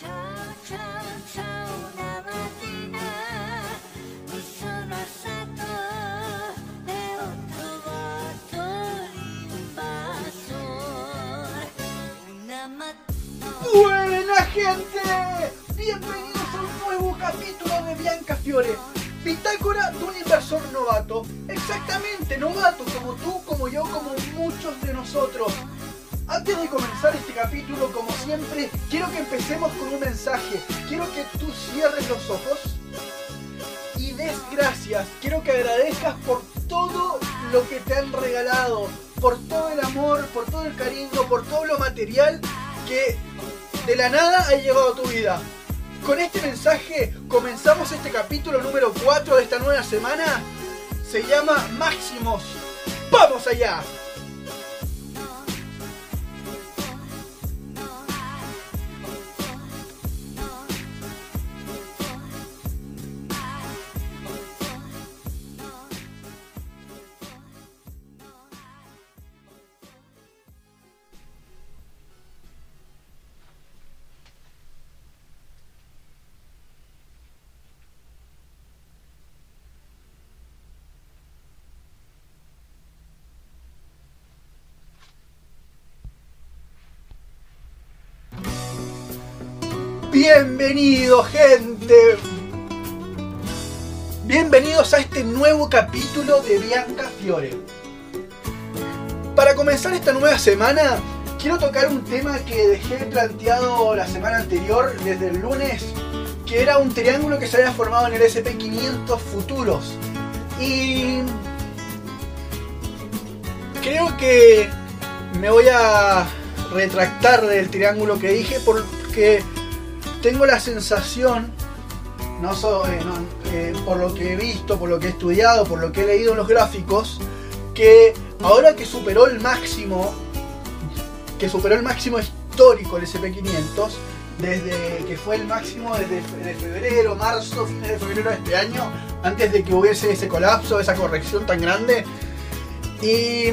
¡Buena gente! Bienvenidos a un nuevo capítulo de Bianca Fiore. Bitácora de un inversor novato. Exactamente, novato, como tú, como yo, como muchos de nosotros. Antes de comenzar este capítulo, como siempre, quiero que empecemos con un mensaje. Quiero que tú cierres los ojos y des gracias. Quiero que agradezcas por todo lo que te han regalado, por todo el amor, por todo el cariño, por todo lo material que de la nada ha llegado a tu vida. Con este mensaje comenzamos este capítulo número 4 de esta nueva semana. Se llama Máximos. ¡Vamos allá! Bienvenidos, gente. Bienvenidos a este nuevo capítulo de Bianca Fiore. Para comenzar esta nueva semana, quiero tocar un tema que dejé planteado la semana anterior, desde el lunes, que era un triángulo que se había formado en el SP500 Futuros. Y creo que me voy a retractar del triángulo que dije porque tengo la sensación, no, so- eh, eh, por lo que he visto, por lo que he estudiado, por lo que he leído en los gráficos, que ahora que superó el máximo, que superó el máximo histórico el SP500, desde que fue el máximo desde fe- de febrero, marzo, fines de febrero de este año, antes de que hubiese ese colapso, esa corrección tan grande, y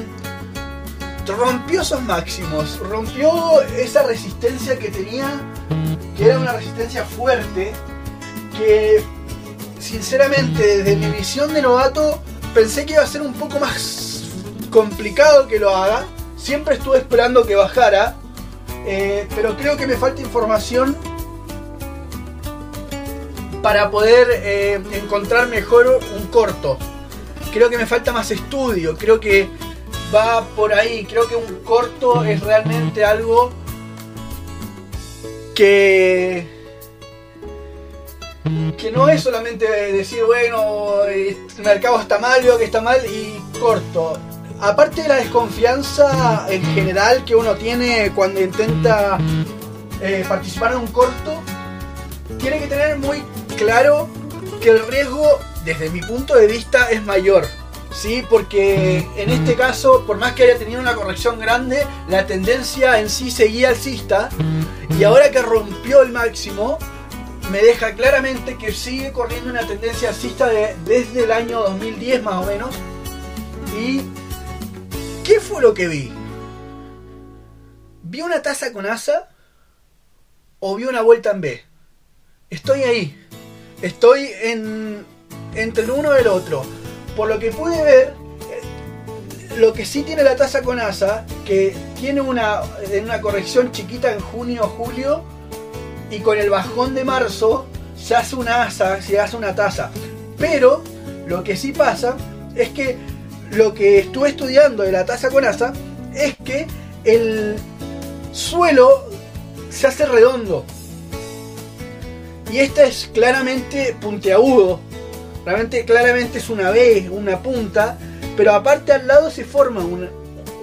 rompió esos máximos, rompió esa resistencia que tenía que era una resistencia fuerte, que sinceramente desde mi visión de novato pensé que iba a ser un poco más complicado que lo haga. Siempre estuve esperando que bajara, eh, pero creo que me falta información para poder eh, encontrar mejor un corto. Creo que me falta más estudio, creo que va por ahí, creo que un corto es realmente algo que que no es solamente decir bueno el mercado está mal veo que está mal y corto. Aparte de la desconfianza en general que uno tiene cuando intenta eh, participar en un corto tiene que tener muy claro que el riesgo desde mi punto de vista es mayor Sí, porque en este caso, por más que haya tenido una corrección grande, la tendencia en sí seguía alcista y ahora que rompió el máximo, me deja claramente que sigue corriendo una tendencia alcista de- desde el año 2010 más o menos. ¿Y qué fue lo que vi? ¿Vi una taza con asa o vi una vuelta en B? Estoy ahí. Estoy en, entre el uno y el otro. Por lo que pude ver, eh, lo que sí tiene la taza con asa, que tiene una, en una corrección chiquita en junio julio, y con el bajón de marzo se hace una asa, se hace una taza. Pero lo que sí pasa es que lo que estuve estudiando de la taza con asa es que el suelo se hace redondo. Y este es claramente puntiagudo. Realmente claramente es una B, una punta. Pero aparte al lado se forma un,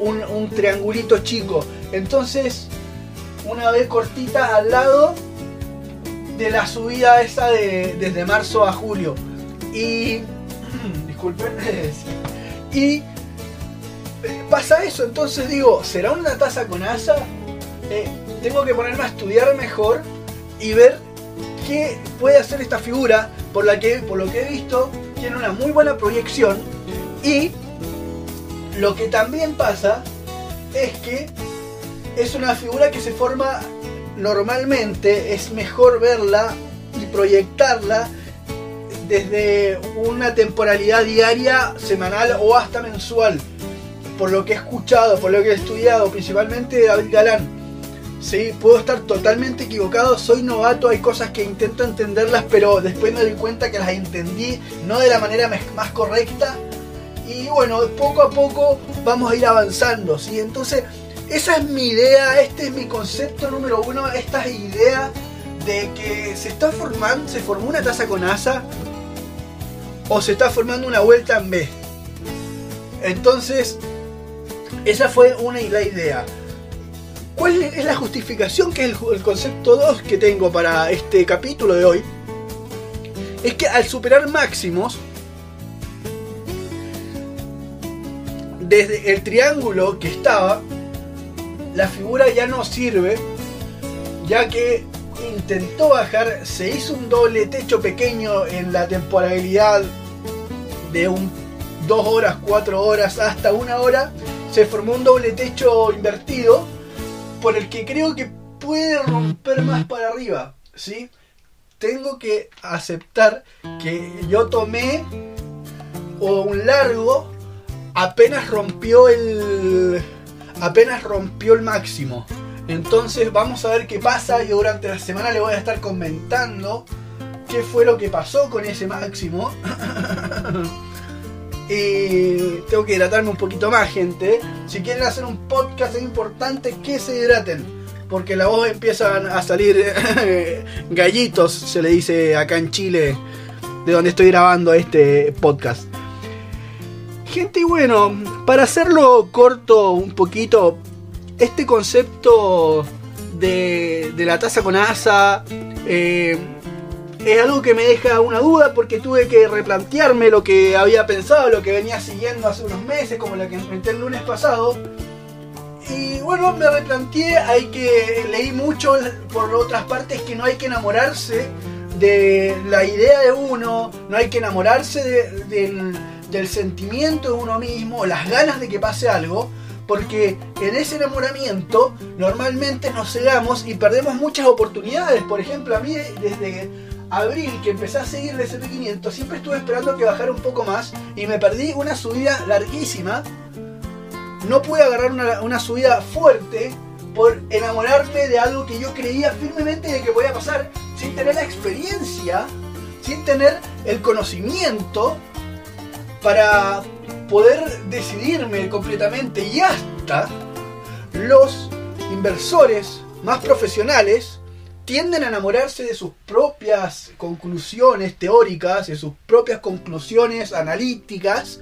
un- triangulito chico. Entonces, una B cortita al lado de la subida esa de, desde marzo a julio. Y. Disculpen. Y eh, pasa eso, entonces digo, ¿será una taza con asa? Eh, tengo que ponerme a estudiar mejor y ver qué puede hacer esta figura, por, la que, por lo que he visto, tiene una muy buena proyección y lo que también pasa es que es una figura que se forma normalmente es mejor verla y proyectarla desde una temporalidad diaria, semanal o hasta mensual. Por lo que he escuchado, por lo que he estudiado, principalmente de David Galán. Sí, puedo estar totalmente equivocado, soy novato, hay cosas que intento entenderlas, pero después me doy cuenta que las entendí no de la manera más correcta. Y bueno, poco a poco vamos a ir avanzando. Entonces, esa es mi idea, este es mi concepto número uno, esta es idea de que se está formando, se formó una taza con asa o se está formando una vuelta en B. Entonces, esa fue una la idea. ¿Cuál es la justificación que es el, concepto 2 que tengo para este capítulo de hoy? Es que al superar máximos, desde el triángulo que estaba, la figura ya no sirve, ya que intentó bajar, se hizo un doble techo pequeño en la temporalidad de un 2 horas, 4 horas, hasta una hora, se formó un doble techo invertido por el que creo que puede romper más para arriba, ¿sí? Tengo que aceptar que yo tomé o un largo apenas rompió el apenas rompió el máximo. Entonces vamos a ver qué pasa. Yo durante la semana le voy a estar comentando qué fue lo que pasó con ese máximo. y tengo que hidratarme un poquito más, gente. Si quieren hacer un podcast es importante que se hidraten. Porque la voz empiezan a salir gallitos, se le dice acá en Chile, de donde estoy grabando este podcast. Gente, y bueno, para hacerlo corto un poquito, este concepto de, la taza con asa eh, es algo que me deja una duda porque tuve que replantearme lo que había pensado, lo que venía siguiendo hace unos meses, como la que enfrenté el lunes pasado. Y bueno, me replanteé, hay que leí mucho por otras partes que no hay que enamorarse de la idea de uno, no hay que enamorarse de, del del sentimiento de uno mismo, las ganas de que pase algo, porque en ese enamoramiento normalmente nos cegamos y perdemos muchas oportunidades. Por ejemplo, a mí desde abril que empecé a seguir de SP500 siempre estuve esperando que bajara un poco más y me perdí una subida larguísima. No pude agarrar una, una subida fuerte por enamorarme de algo que yo creía firmemente de que podía pasar sin tener la experiencia, sin tener el conocimiento para poder decidirme completamente y hasta los inversores más profesionales tienden a enamorarse de sus propias conclusiones teóricas, de sus propias conclusiones analíticas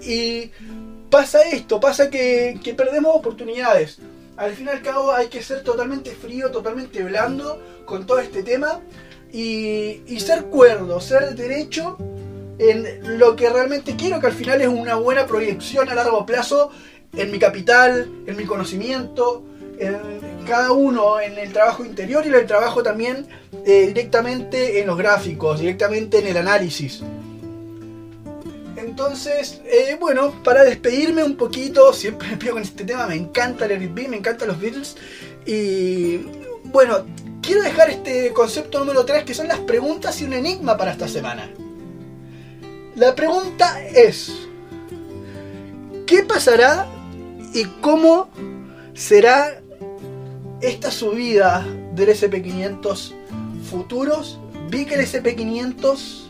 y pasa esto, pasa que, perdemos oportunidades. Al fin y al cabo hay que ser totalmente frío, totalmente blando con todo este tema y, y ser cuerdo, ser derecho en lo que realmente quiero, que al final es una buena proyección a largo plazo en mi capital, en mi conocimiento, en cada uno en el trabajo interior y en el trabajo también eh, directamente en los gráficos, directamente en el análisis. Entonces, eh, bueno, para despedirme un poquito, siempre me pido con este tema, me encanta el B, me encantan los Beatles. Y bueno, quiero dejar este concepto número 3 que son las preguntas y un enigma para esta semana. La pregunta es, ¿qué pasará y cómo será esta subida del SP500 futuros? Vi que el SP500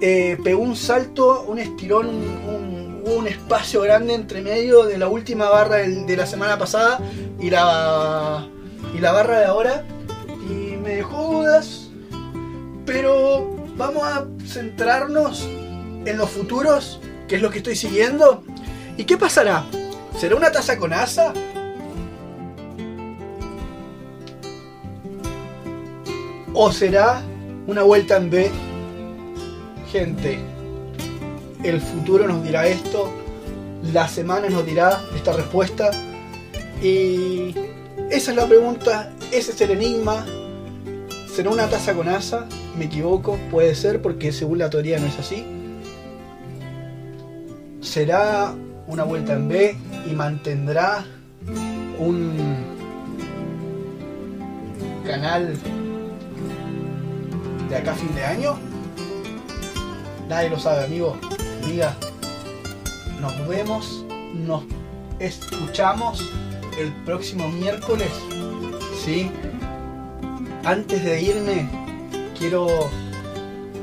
eh, pegó un salto, un estirón, un, un, un, espacio grande entre medio de la última barra de la semana pasada y la, y la barra de ahora. Y me dejó dudas, pero vamos a centrarnos en los futuros, que es lo que estoy siguiendo. ¿Y qué pasará? ¿Será una taza con asa? ¿O será una vuelta en B? Gente, el futuro nos dirá esto, la semana nos dirá esta respuesta. Y esa es la pregunta, ese es el enigma. ¿Será una taza con asa? me equivoco, puede ser porque según la teoría no es así. Será una vuelta en B y mantendrá un canal de acá a fin de año? Nadie lo sabe, amigo. Amiga, nos vemos, nos escuchamos el próximo miércoles. ¿Sí? Antes de irme, quiero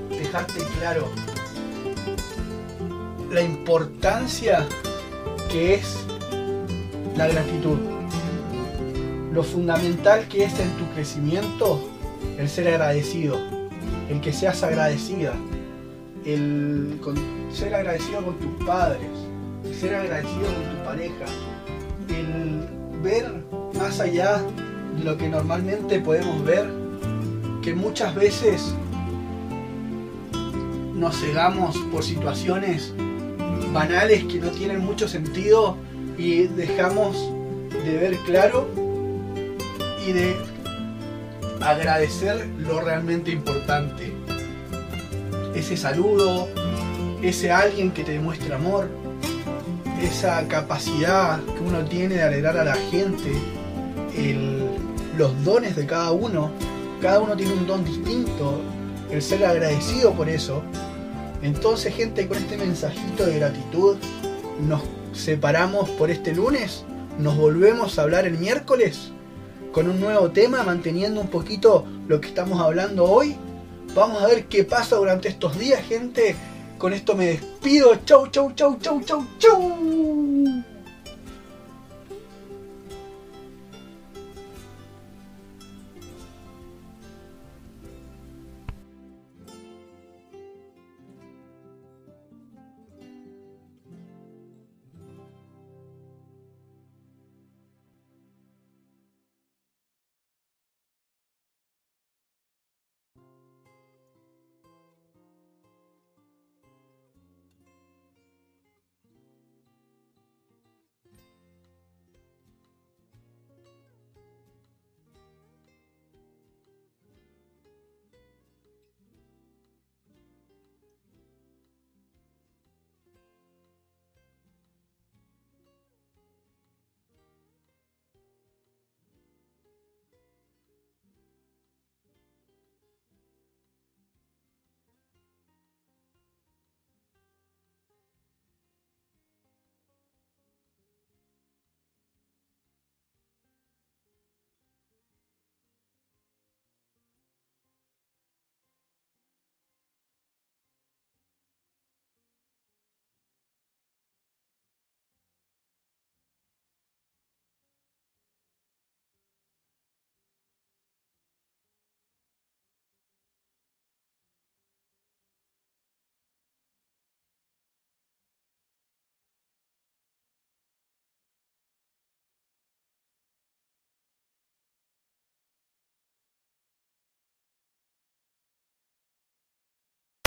dejarte claro la importancia que es la gratitud. Lo fundamental que es en tu crecimiento el ser agradecido, el que seas agradecida, el ser agradecido con tus padres, ser agradecido con tu pareja, el ver más allá de lo que normalmente podemos ver, que muchas veces nos cegamos por situaciones banales que no tienen mucho sentido y dejamos de ver claro y de agradecer lo realmente importante. Ese saludo, ese alguien que te demuestra amor, esa capacidad que uno tiene de alegrar a la gente, los dones de cada uno, cada uno tiene un don distinto, el ser agradecido por eso. Entonces, gente, con este mensajito de gratitud, nos separamos por este lunes, nos volvemos a hablar el miércoles con un nuevo tema, manteniendo un poquito lo que estamos hablando hoy. Vamos a ver qué pasa durante estos días, gente. Con esto me despido. Chau, chau, chau, chau, chau, chau.